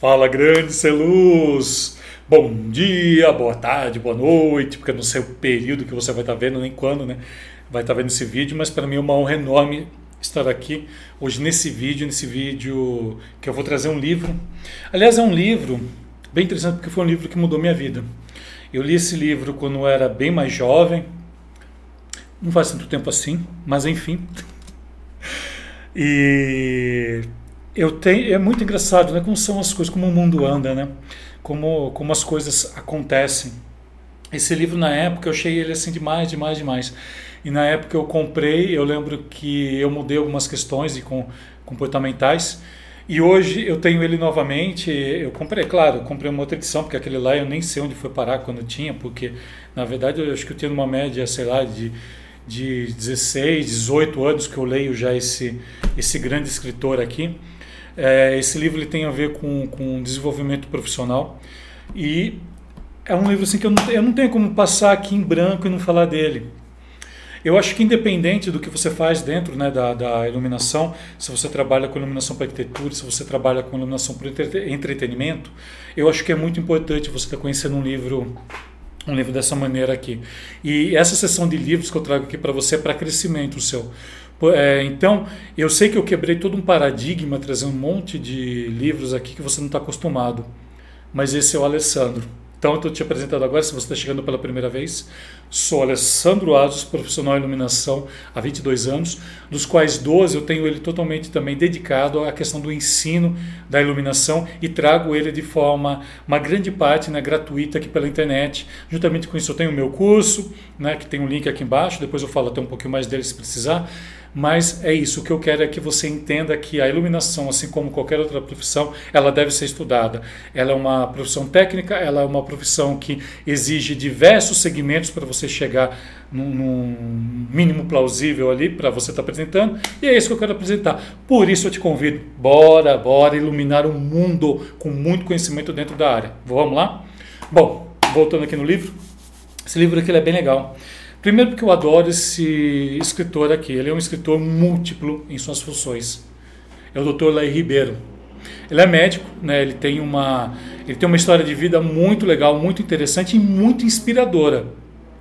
Fala, grande Celuz! Bom dia, boa tarde, boa noite, porque eu não sei o período que você vai estar vendo, nem quando, né? Vai estar vendo esse vídeo, mas para mim é uma honra enorme estar aqui hoje nesse vídeo, nesse vídeo que eu vou trazer um livro. Aliás, é um livro bem interessante porque foi um livro que mudou minha vida. Eu li esse livro quando eu era bem mais jovem, não faz tanto tempo assim, mas enfim. E eu tenho, é muito engraçado, né? Como são as coisas, como o mundo anda, né? Como, como as coisas acontecem. Esse livro na época eu achei ele assim demais, demais, demais. E na época eu comprei, eu lembro que eu mudei algumas questões e com comportamentais. E hoje eu tenho ele novamente. Eu comprei, claro, eu comprei uma outra edição, porque aquele lá eu nem sei onde foi parar quando tinha, porque na verdade eu acho que eu tinha uma média, sei lá, de, de 16, 18 anos que eu leio já esse, esse grande escritor aqui. É, esse livro ele tem a ver com, com desenvolvimento profissional e é um livro assim que eu não, eu não tenho como passar aqui em branco e não falar dele. Eu acho que independente do que você faz dentro né, da, da iluminação, se você trabalha com iluminação para arquitetura, se você trabalha com iluminação para entretenimento, eu acho que é muito importante você estar conhecendo um livro um livro dessa maneira aqui. E essa sessão de livros que eu trago aqui para você é para crescimento seu. É, então, eu sei que eu quebrei todo um paradigma, trazendo um monte de livros aqui que você não está acostumado. Mas esse é o Alessandro. Então, eu estou te apresentando agora, se você está chegando pela primeira vez. Sou Alessandro Asos, profissional em iluminação há 22 anos, dos quais 12 eu tenho ele totalmente também dedicado à questão do ensino da iluminação e trago ele de forma, uma grande parte né, gratuita aqui pela internet. Juntamente com isso, eu tenho o meu curso, né, que tem um link aqui embaixo, depois eu falo até um pouquinho mais dele se precisar. Mas é isso, o que eu quero é que você entenda que a iluminação, assim como qualquer outra profissão, ela deve ser estudada. Ela é uma profissão técnica, ela é uma profissão que exige diversos segmentos para você chegar num, mínimo plausível ali para você estar tá apresentando, e é isso que eu quero apresentar. Por isso eu te convido, bora, bora iluminar o mundo com muito conhecimento dentro da área. Vamos lá? Bom, voltando aqui no livro, esse livro aqui é bem legal. Primeiro porque eu adoro esse escritor aqui. Ele é um escritor múltiplo em suas funções. É o Dr. Lai Ribeiro. Ele é médico, né? Ele tem uma ele tem uma história de vida muito legal, muito interessante e muito inspiradora.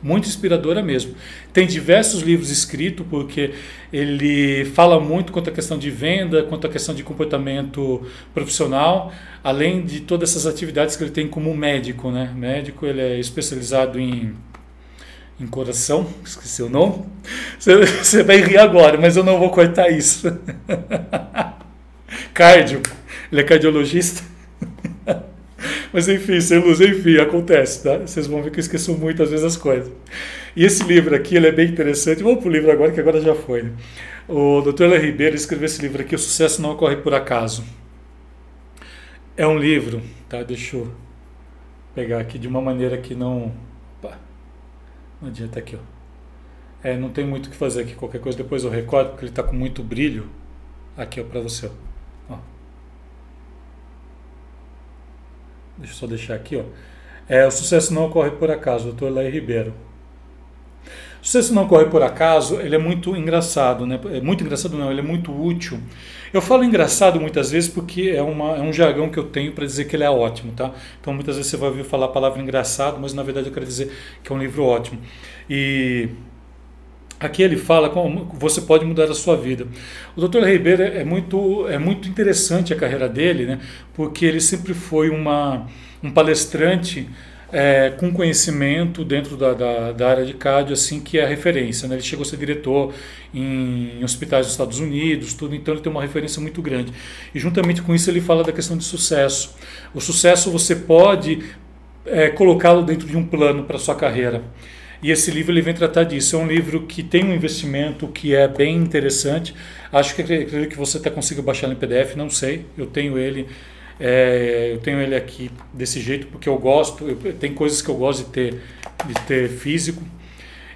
Muito inspiradora mesmo. Tem diversos livros escritos porque ele fala muito quanto à questão de venda, quanto à questão de comportamento profissional, além de todas essas atividades que ele tem como médico, né? Médico, ele é especializado em em coração, esqueci o nome. Você, vai rir agora, mas eu não vou cortar isso. Cardio, ele é cardiologista. Mas enfim, sem luz, enfim, acontece, tá? Vocês vão ver que eu esqueço muitas vezes as coisas. E esse livro aqui, ele é bem interessante. Vamos para o livro agora, que agora já foi. Né? O Dr. Léo Ribeiro escreveu esse livro aqui, O Sucesso Não Ocorre Por Acaso. É um livro, tá? Deixa eu pegar aqui de uma maneira que não não adianta aqui, ó. É, não tem muito o que fazer aqui. Qualquer coisa depois eu recordo, porque ele está com muito brilho. Aqui, ó, para você, ó. Deixa eu só deixar aqui, ó. É, o sucesso não ocorre por acaso, doutor Lai Ribeiro. O sucesso não ocorre por acaso, ele é muito engraçado, né? É muito engraçado não, ele é muito útil. Eu falo engraçado muitas vezes porque é, uma, é um jargão que eu tenho para dizer que ele é ótimo, tá? Então muitas vezes você vai ouvir falar a palavra engraçado, mas na verdade eu quero dizer que é um livro ótimo. E Aqui ele fala como você pode mudar a sua vida. O Dr. Ribeiro é muito, é muito interessante a carreira dele, né? porque ele sempre foi uma, um palestrante é, com conhecimento dentro da, da, da, área de cardio, assim, que é a referência. Né? Ele chegou a ser diretor em, em hospitais dos Estados Unidos, tudo, então ele tem uma referência muito grande. E juntamente com isso ele fala da questão de sucesso. O sucesso você pode é, colocá-lo dentro de um plano para sua carreira. E esse livro ele vem tratar disso. É um livro que tem um investimento que é bem interessante. Acho que acredito que você até consiga baixar no PDF, não sei. Eu tenho ele é, eu tenho ele aqui desse jeito porque eu gosto, eu, tem coisas que eu gosto de ter, de ter físico.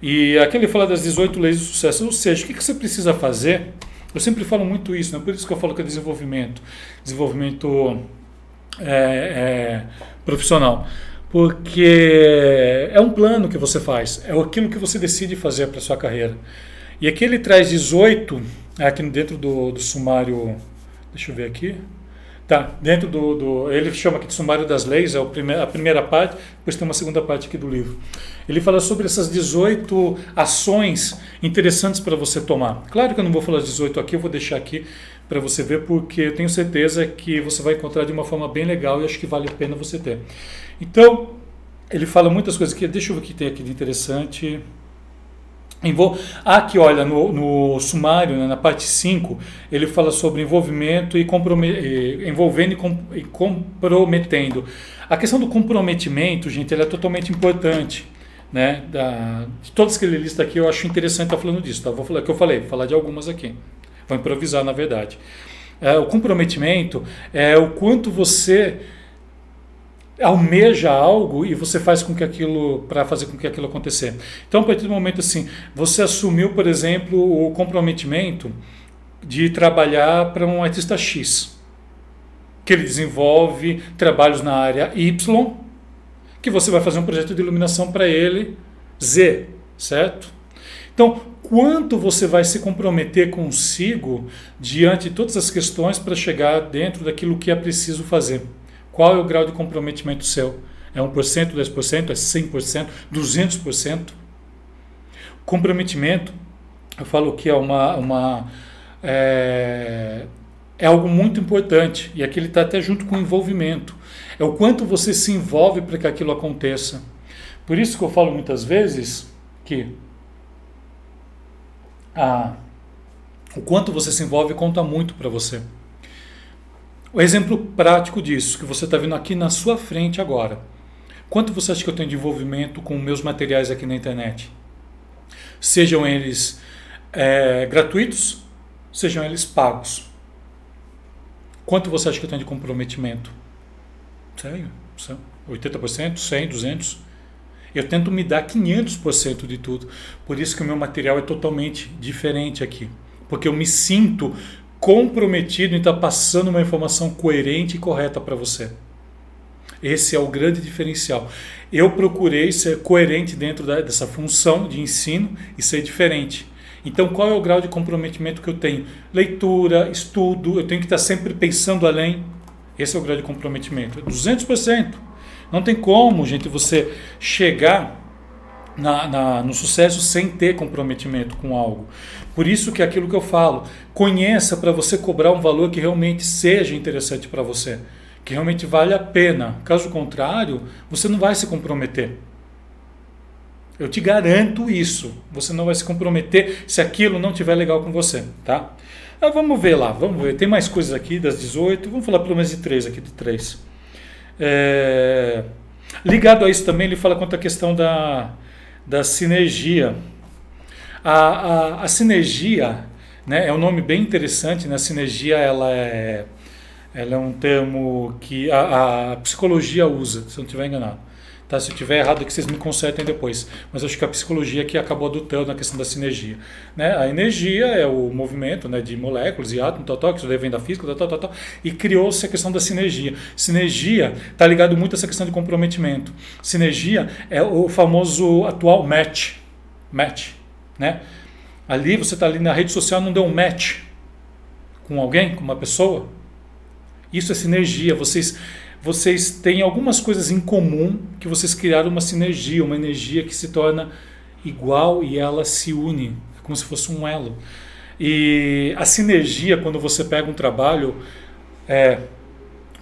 E aqui ele fala das 18 leis do sucesso, ou seja, o que, que você precisa fazer? Eu sempre falo muito isso, né? por isso que eu falo que é desenvolvimento, desenvolvimento é, é, profissional. Porque é um plano que você faz, é aquilo que você decide fazer para sua carreira. E aqui ele traz 18, aqui dentro do, do sumário, deixa eu ver aqui, Tá, dentro do, do, Ele chama aqui de sumário das leis, é prime, a primeira parte, depois tem uma segunda parte aqui do livro. Ele fala sobre essas 18 ações interessantes para você tomar. Claro que eu não vou falar 18 aqui, eu vou deixar aqui para você ver, porque eu tenho certeza que você vai encontrar de uma forma bem legal e acho que vale a pena você ter. Então, ele fala muitas coisas que. Deixa eu ver o que tem aqui de interessante. Envol... Aqui, olha, no, no sumário, né, na parte 5, ele fala sobre envolvimento e compromet... envolvendo e, com... e, comprometendo. A questão do comprometimento, gente, ela é totalmente importante. Né? Da... De todas que ele lista aqui, eu acho interessante estar falando disso. Tá? Vou falar que eu falei, vou falar de algumas aqui. Vou improvisar, na verdade. É, o comprometimento é o quanto você almeja algo e você faz com que aquilo para fazer com que aquilo acontecer. Então, a partir do momento assim, você assumiu, por exemplo, o comprometimento de trabalhar para um artista X, que ele desenvolve trabalhos na área Y, que você vai fazer um projeto de iluminação para ele Z, certo? Então, quanto você vai se comprometer consigo diante de todas as questões para chegar dentro daquilo que é preciso fazer? Qual é o grau de comprometimento seu? É 1%, 10%, é 100%, 200%? Comprometimento, eu falo que é uma, uma é, é algo muito importante e aqui ele está até junto com o envolvimento. É o quanto você se envolve para que aquilo aconteça. Por isso que eu falo muitas vezes que a, o quanto você se envolve conta muito para você. O exemplo prático disso, que você está vendo aqui na sua frente agora. Quanto você acha que eu tenho de envolvimento com meus materiais aqui na internet? Sejam eles é, gratuitos, sejam eles pagos. Quanto você acha que eu tenho de comprometimento? Sério? 80%, 100%, 200%? Eu tento me dar 500% de tudo. Por isso que o meu material é totalmente diferente aqui. Porque eu me sinto comprometido em estar passando uma informação coerente e correta para você. Esse é o grande diferencial. Eu procurei ser coerente dentro da, dessa função de ensino e ser diferente. Então, qual é o grau de comprometimento que eu tenho? Leitura, estudo, eu tenho que estar sempre pensando além. Esse é o grau de comprometimento. 200%. Não tem como, gente, você chegar na, na, no sucesso sem ter comprometimento com algo. Por isso que é aquilo que eu falo, conheça para você cobrar um valor que realmente seja interessante para você, que realmente vale a pena. Caso contrário, você não vai se comprometer. Eu te garanto isso. Você não vai se comprometer se aquilo não estiver legal com você, tá? Ah, vamos ver lá, vamos ver. Tem mais coisas aqui das 18. Vamos falar pelo menos de três aqui, de três. É... Ligado a isso também, ele fala quanto à questão da, da sinergia. A, a, a sinergia né, é um nome bem interessante, né? a sinergia ela é, ela é um termo que a, a psicologia usa, se eu não estiver enganado. Tá? Se eu estiver errado, que vocês me consertem depois. Mas acho que a psicologia que acabou adotando na questão da sinergia. Né? A energia é o movimento né, de moléculas e átomos, tal, que isso vem da física, tal, tal, e criou-se a questão da sinergia. Sinergia está ligado muito a essa questão de comprometimento. Sinergia é o famoso atual match. Match. Né? Ali você está ali na rede social, não deu um match com alguém, com uma pessoa. Isso é sinergia. Vocês vocês têm algumas coisas em comum que vocês criaram uma sinergia, uma energia que se torna igual e ela se une, como se fosse um elo. E a sinergia, quando você pega um trabalho é,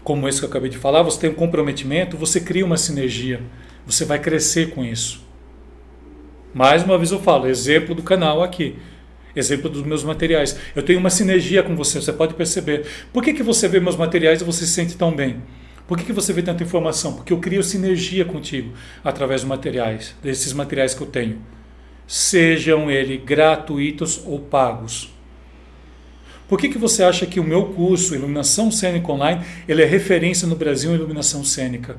como esse que eu acabei de falar, você tem um comprometimento, você cria uma sinergia, você vai crescer com isso. Mais uma vez eu falo, exemplo do canal aqui exemplo dos meus materiais. Eu tenho uma sinergia com você, você pode perceber. Por que, que você vê meus materiais e você se sente tão bem? Por que, que você vê tanta informação? Porque eu crio sinergia contigo através dos materiais, desses materiais que eu tenho. Sejam eles gratuitos ou pagos. Por que, que você acha que o meu curso Iluminação Cênica Online ele é referência no Brasil em iluminação cênica?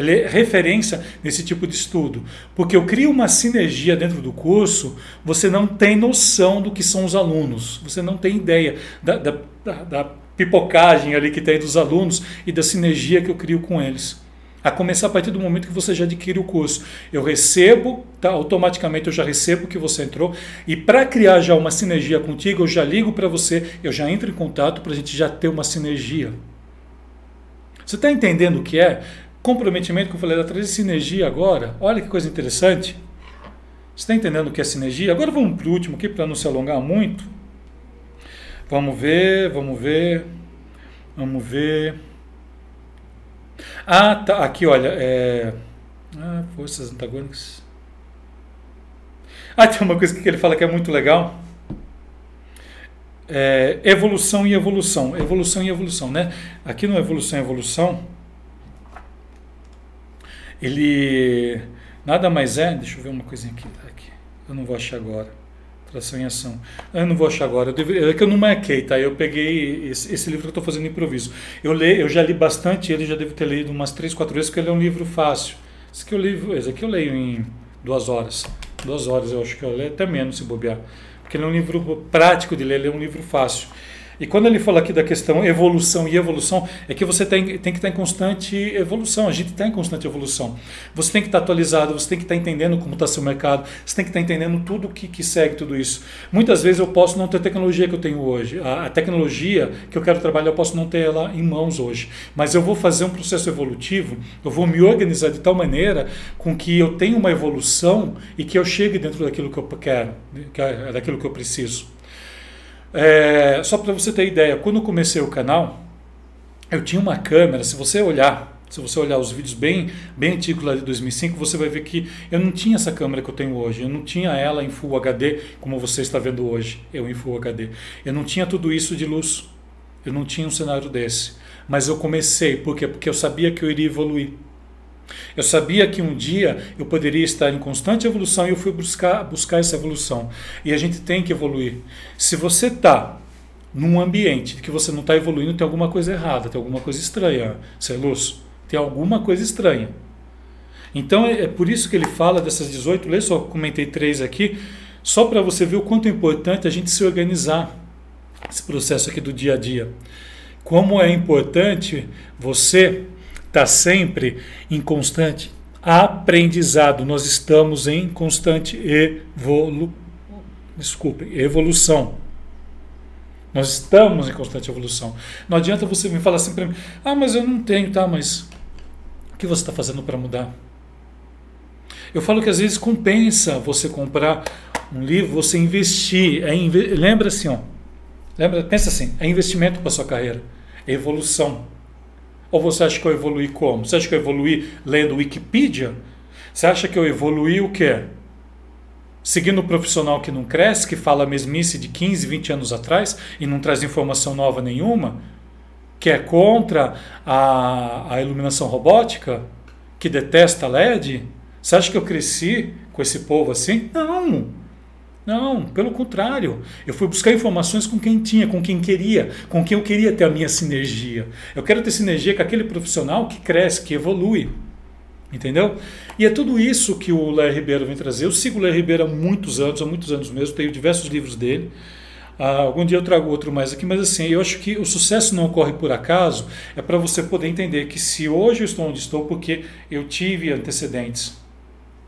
Ele é referência nesse tipo de estudo. Porque eu crio uma sinergia dentro do curso, você não tem noção do que são os alunos, você não tem ideia da, da, da pipocagem ali que tem dos alunos e da sinergia que eu crio com eles. A começar a partir do momento que você já adquire o curso. Eu recebo, tá, automaticamente eu já recebo que você entrou, e para criar já uma sinergia contigo, eu já ligo para você, eu já entro em contato para a gente já ter uma sinergia. Você está entendendo o que é? Comprometimento que eu falei lá atrás, sinergia agora. Olha que coisa interessante. Você está entendendo o que é sinergia? Agora vamos para o último aqui, para não se alongar muito. Vamos ver, vamos ver. Vamos ver. Ah, tá. Aqui, olha. É... Ah, forças antagônicas. Ah, tem uma coisa que ele fala que é muito legal. É, evolução e evolução. Evolução e evolução, né? Aqui no Evolução e Evolução, ele nada mais é. Deixa eu ver uma coisinha aqui. aqui. Eu não vou achar agora. Tração em ação. Eu não vou achar agora. Eu é que eu não marquei, tá? Eu peguei esse, esse livro que eu estou fazendo improviso. Eu, le, eu já li bastante ele, já devo ter lido umas três, quatro vezes, porque ele é um livro fácil. Esse aqui eu, li, esse aqui eu leio em duas horas. Duas horas eu acho que eu leio, até menos se bobear. Porque ele é um livro prático de ler, ele é um livro fácil. E quando ele fala aqui da questão evolução e evolução, é que você tem, tem que estar em constante evolução. A gente está em constante evolução. Você tem que estar atualizado, você tem que estar entendendo como está seu mercado, você tem que estar entendendo tudo que, que segue tudo isso. Muitas vezes eu posso não ter a tecnologia que eu tenho hoje. A, a tecnologia que eu quero trabalhar, eu posso não ter ela em mãos hoje. Mas eu vou fazer um processo evolutivo, eu vou me organizar de tal maneira com que eu tenha uma evolução e que eu chegue dentro daquilo que eu quero, é daquilo que eu preciso. É, só para você ter ideia, quando eu comecei o canal, eu tinha uma câmera, se você olhar, se você olhar os vídeos bem, bem antigos lá de 2005, você vai ver que eu não tinha essa câmera que eu tenho hoje. Eu não tinha ela em Full HD, como você está vendo hoje, eu em Full HD. Eu não tinha tudo isso de luz. Eu não tinha um cenário desse. Mas eu comecei, por quê? Porque eu sabia que eu iria evoluir. Eu sabia que um dia eu poderia estar em constante evolução e eu fui buscar, buscar essa evolução. E a gente tem que evoluir. Se você está num ambiente que você não está evoluindo, tem alguma coisa errada, tem alguma coisa estranha, Celus. Tem alguma coisa estranha. Então é, é por isso que ele fala dessas 18 leis, só comentei três aqui, só para você ver o quanto é importante a gente se organizar esse processo aqui do dia a dia. Como é importante você está sempre em constante aprendizado. Nós estamos em constante evolu Desculpe, evolução. Nós estamos em constante evolução. Não adianta você me falar assim para mim, ah, mas eu não tenho, tá, mas o que você está fazendo para mudar? Eu falo que às vezes compensa você comprar um livro, você investir. É inve... Lembra assim, ó. Lembra, pensa assim, é investimento para sua carreira, é evolução. Ou você acha que eu evolui como? Você acha que eu evolui lendo Wikipedia? Você acha que eu evolui o quê? Seguindo o profissional que não cresce, que fala a mesmice de 15, 20 anos atrás e não traz informação nova nenhuma? Que é contra a, a iluminação robótica? Que detesta LED? Você acha que eu cresci com esse povo assim? Não! Não, pelo contrário. Eu fui buscar informações com quem tinha, com quem queria, com quem eu queria ter a minha sinergia. Eu quero ter sinergia com aquele profissional que cresce, que evolui. Entendeu? E é tudo isso que o Léo Ribeiro vem trazer. Eu sigo o Léo Ribeiro há muitos anos, há muitos anos mesmo, tenho diversos livros dele. Ah, algum dia eu trago outro mais aqui, mas assim, eu acho que o sucesso não ocorre por acaso, é para você poder entender que se hoje eu estou onde estou, porque eu tive antecedentes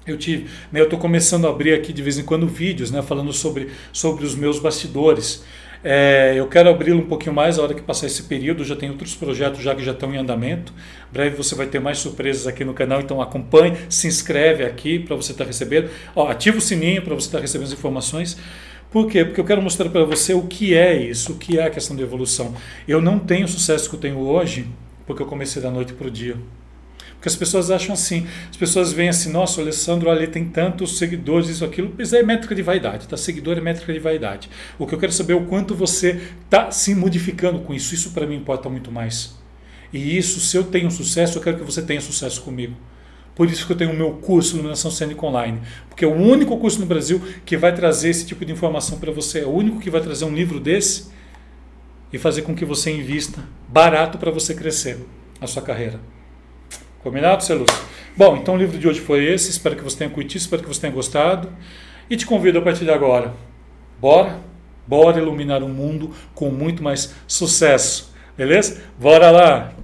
eu tive, né, eu estou começando a abrir aqui de vez em quando vídeos, né, falando sobre, sobre os meus bastidores. É, eu quero abri-lo um pouquinho mais a hora que passar esse período. Já tem outros projetos já que já estão em andamento. Breve você vai ter mais surpresas aqui no canal, então acompanhe, se inscreve aqui para você estar tá recebendo. Ó, ativa o sininho para você estar tá recebendo as informações. Por quê? Porque eu quero mostrar para você o que é isso, o que é a questão de evolução. Eu não tenho o sucesso que eu tenho hoje porque eu comecei da noite para o dia. Porque as pessoas acham assim. As pessoas veem assim, nossa, o Alessandro ali tem tantos seguidores, isso, aquilo. Isso é métrica de vaidade, tá? Seguidor é métrica de vaidade. O que eu quero saber é o quanto você está se modificando com isso. Isso para mim importa muito mais. E isso, se eu tenho sucesso, eu quero que você tenha sucesso comigo. Por isso que eu tenho o meu curso Iluminação Cênica Online. Porque é o único curso no Brasil que vai trazer esse tipo de informação para você. É o único que vai trazer um livro desse e fazer com que você invista barato para você crescer a sua carreira. Combinado, Celúcio? Bom, então o livro de hoje foi esse. Espero que você tenha curtido, espero que você tenha gostado. E te convido a partir de agora. Bora? Bora iluminar o mundo com muito mais sucesso. Beleza? Bora lá!